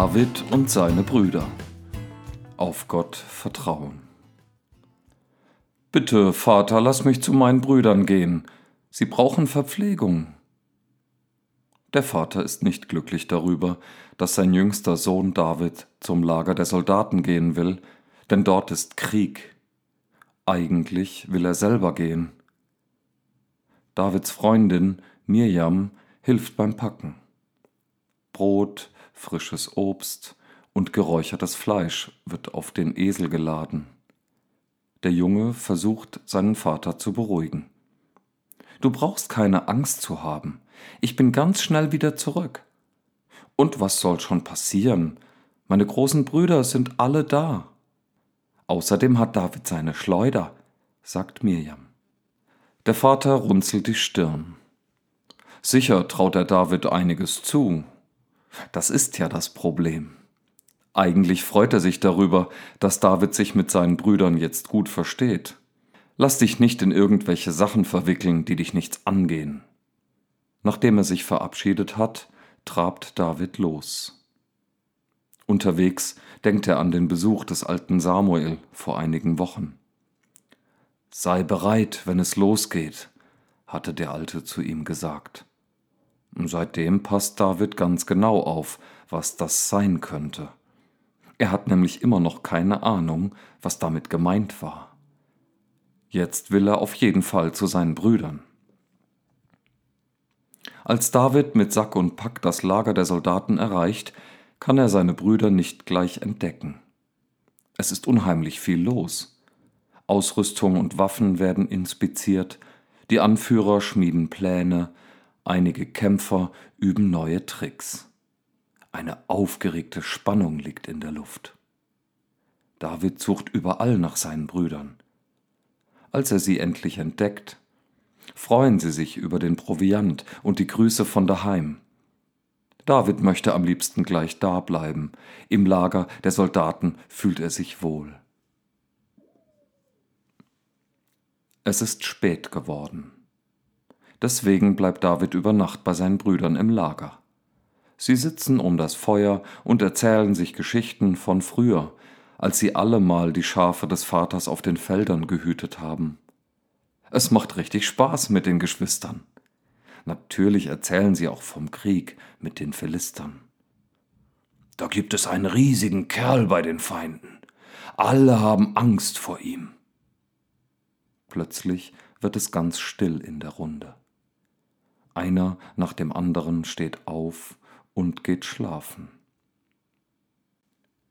David und seine Brüder. Auf Gott vertrauen. Bitte, Vater, lass mich zu meinen Brüdern gehen. Sie brauchen Verpflegung. Der Vater ist nicht glücklich darüber, dass sein jüngster Sohn David zum Lager der Soldaten gehen will, denn dort ist Krieg. Eigentlich will er selber gehen. Davids Freundin Mirjam hilft beim Packen. Brot, frisches Obst und geräuchertes Fleisch wird auf den Esel geladen. Der Junge versucht seinen Vater zu beruhigen. Du brauchst keine Angst zu haben. Ich bin ganz schnell wieder zurück. Und was soll schon passieren? Meine großen Brüder sind alle da. Außerdem hat David seine Schleuder, sagt Mirjam. Der Vater runzelt die Stirn. Sicher traut er David einiges zu, das ist ja das Problem. Eigentlich freut er sich darüber, dass David sich mit seinen Brüdern jetzt gut versteht. Lass dich nicht in irgendwelche Sachen verwickeln, die dich nichts angehen. Nachdem er sich verabschiedet hat, trabt David los. Unterwegs denkt er an den Besuch des alten Samuel vor einigen Wochen. Sei bereit, wenn es losgeht, hatte der Alte zu ihm gesagt. Seitdem passt David ganz genau auf, was das sein könnte. Er hat nämlich immer noch keine Ahnung, was damit gemeint war. Jetzt will er auf jeden Fall zu seinen Brüdern. Als David mit Sack und Pack das Lager der Soldaten erreicht, kann er seine Brüder nicht gleich entdecken. Es ist unheimlich viel los. Ausrüstung und Waffen werden inspiziert, die Anführer schmieden Pläne, Einige Kämpfer üben neue Tricks. Eine aufgeregte Spannung liegt in der Luft. David sucht überall nach seinen Brüdern. Als er sie endlich entdeckt, freuen sie sich über den Proviant und die Grüße von daheim. David möchte am liebsten gleich da bleiben. Im Lager der Soldaten fühlt er sich wohl. Es ist spät geworden. Deswegen bleibt David über Nacht bei seinen Brüdern im Lager. Sie sitzen um das Feuer und erzählen sich Geschichten von früher, als sie alle mal die Schafe des Vaters auf den Feldern gehütet haben. Es macht richtig Spaß mit den Geschwistern. Natürlich erzählen sie auch vom Krieg mit den Philistern. Da gibt es einen riesigen Kerl bei den Feinden. Alle haben Angst vor ihm. Plötzlich wird es ganz still in der Runde. Einer nach dem anderen steht auf und geht schlafen.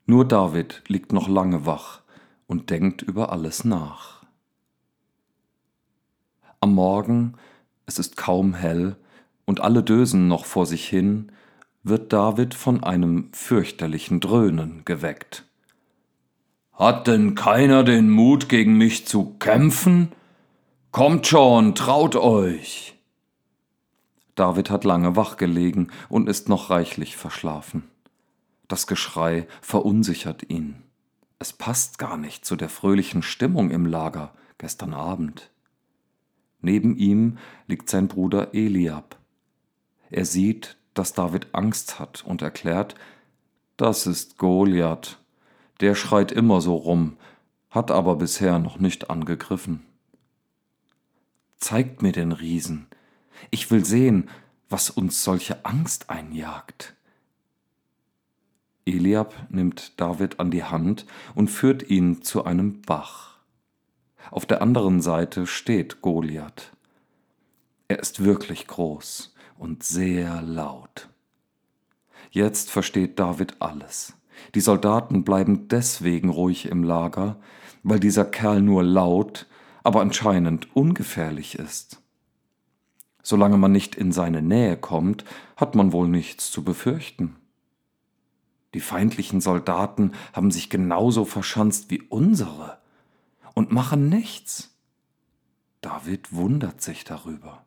Nur David liegt noch lange wach und denkt über alles nach. Am Morgen, es ist kaum hell und alle dösen noch vor sich hin, wird David von einem fürchterlichen Dröhnen geweckt. Hat denn keiner den Mut, gegen mich zu kämpfen? Kommt schon, traut euch! David hat lange wach gelegen und ist noch reichlich verschlafen. Das Geschrei verunsichert ihn. Es passt gar nicht zu der fröhlichen Stimmung im Lager gestern Abend. Neben ihm liegt sein Bruder Eliab. Er sieht, dass David Angst hat und erklärt, das ist Goliath. Der schreit immer so rum, hat aber bisher noch nicht angegriffen. Zeigt mir den Riesen, ich will sehen, was uns solche Angst einjagt. Eliab nimmt David an die Hand und führt ihn zu einem Bach. Auf der anderen Seite steht Goliath. Er ist wirklich groß und sehr laut. Jetzt versteht David alles. Die Soldaten bleiben deswegen ruhig im Lager, weil dieser Kerl nur laut, aber anscheinend ungefährlich ist. Solange man nicht in seine Nähe kommt, hat man wohl nichts zu befürchten. Die feindlichen Soldaten haben sich genauso verschanzt wie unsere und machen nichts. David wundert sich darüber.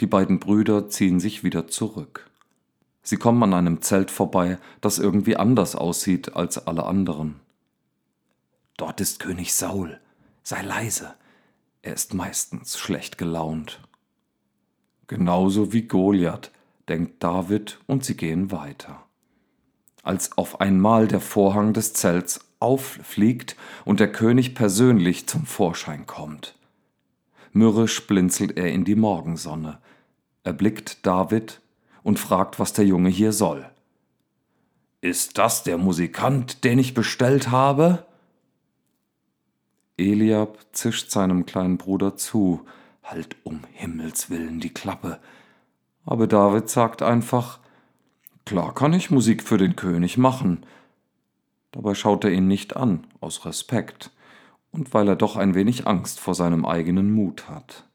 Die beiden Brüder ziehen sich wieder zurück. Sie kommen an einem Zelt vorbei, das irgendwie anders aussieht als alle anderen. Dort ist König Saul. Sei leise. er ist meistens schlecht gelaunt. Genauso wie Goliath, denkt David, und sie gehen weiter. Als auf einmal der Vorhang des Zelts auffliegt und der König persönlich zum Vorschein kommt. Mürrisch blinzelt er in die Morgensonne, erblickt David und fragt, was der Junge hier soll. Ist das der Musikant, den ich bestellt habe? Eliab zischt seinem kleinen Bruder zu, halt um Himmels willen die Klappe. Aber David sagt einfach, klar kann ich Musik für den König machen. Dabei schaut er ihn nicht an, aus Respekt und weil er doch ein wenig Angst vor seinem eigenen Mut hat.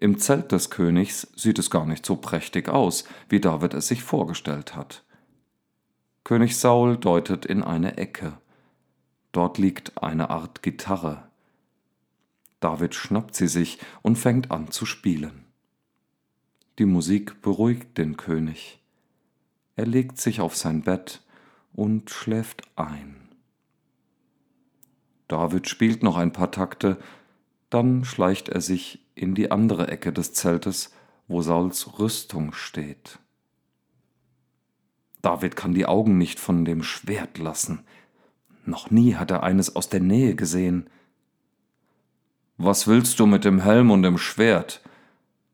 Im Zelt des Königs sieht es gar nicht so prächtig aus, wie David es sich vorgestellt hat. König Saul deutet in eine Ecke. Dort liegt eine Art Gitarre. David schnappt sie sich und fängt an zu spielen. Die Musik beruhigt den König. Er legt sich auf sein Bett und schläft ein. David spielt noch ein paar Takte, dann schleicht er sich in die andere Ecke des Zeltes, wo Sauls Rüstung steht. David kann die Augen nicht von dem Schwert lassen. Noch nie hat er eines aus der Nähe gesehen. Was willst du mit dem Helm und dem Schwert?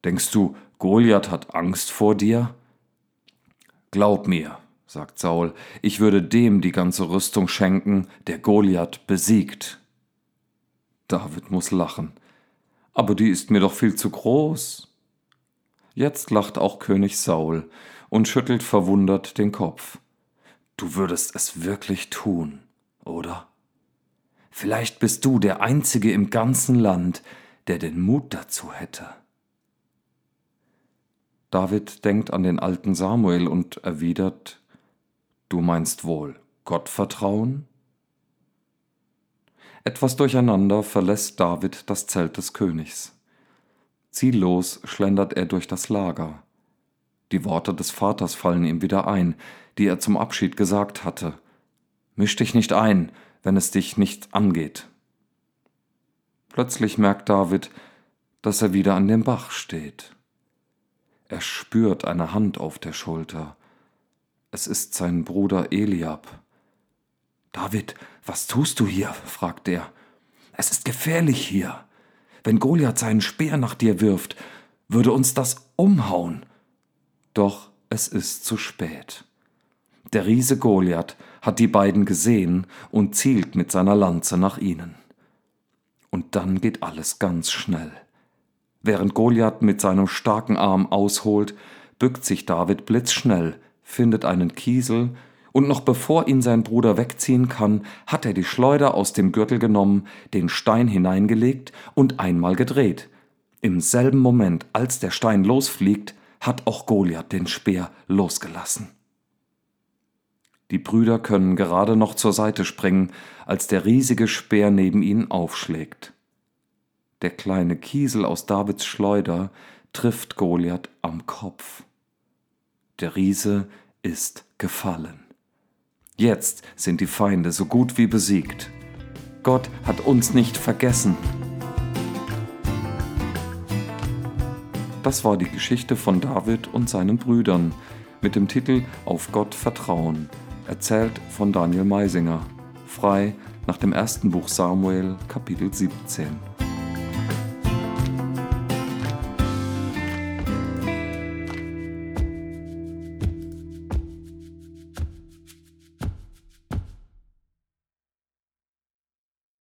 Denkst du, Goliath hat Angst vor dir? Glaub mir, sagt Saul, ich würde dem die ganze Rüstung schenken, der Goliath besiegt. David muss lachen. Aber die ist mir doch viel zu groß. Jetzt lacht auch König Saul und schüttelt verwundert den Kopf. Du würdest es wirklich tun, oder? Vielleicht bist du der Einzige im ganzen Land, der den Mut dazu hätte. David denkt an den alten Samuel und erwidert, Du meinst wohl Gottvertrauen? Etwas durcheinander verlässt David das Zelt des Königs. Ziellos schlendert er durch das Lager. Die Worte des Vaters fallen ihm wieder ein, die er zum Abschied gesagt hatte. Misch dich nicht ein, wenn es dich nicht angeht. Plötzlich merkt David, dass er wieder an dem Bach steht. Er spürt eine Hand auf der Schulter. Es ist sein Bruder Eliab. David, was tust du hier? fragt er. Es ist gefährlich hier. Wenn Goliath seinen Speer nach dir wirft, würde uns das umhauen. Doch es ist zu spät. Der Riese Goliath hat die beiden gesehen und zielt mit seiner Lanze nach ihnen. Und dann geht alles ganz schnell. Während Goliath mit seinem starken Arm ausholt, bückt sich David blitzschnell, findet einen Kiesel, und noch bevor ihn sein Bruder wegziehen kann, hat er die Schleuder aus dem Gürtel genommen, den Stein hineingelegt und einmal gedreht. Im selben Moment, als der Stein losfliegt, hat auch Goliath den Speer losgelassen. Die Brüder können gerade noch zur Seite springen, als der riesige Speer neben ihnen aufschlägt. Der kleine Kiesel aus Davids Schleuder trifft Goliath am Kopf. Der Riese ist gefallen. Jetzt sind die Feinde so gut wie besiegt. Gott hat uns nicht vergessen. Das war die Geschichte von David und seinen Brüdern mit dem Titel Auf Gott vertrauen, erzählt von Daniel Meisinger, frei nach dem ersten Buch Samuel Kapitel 17.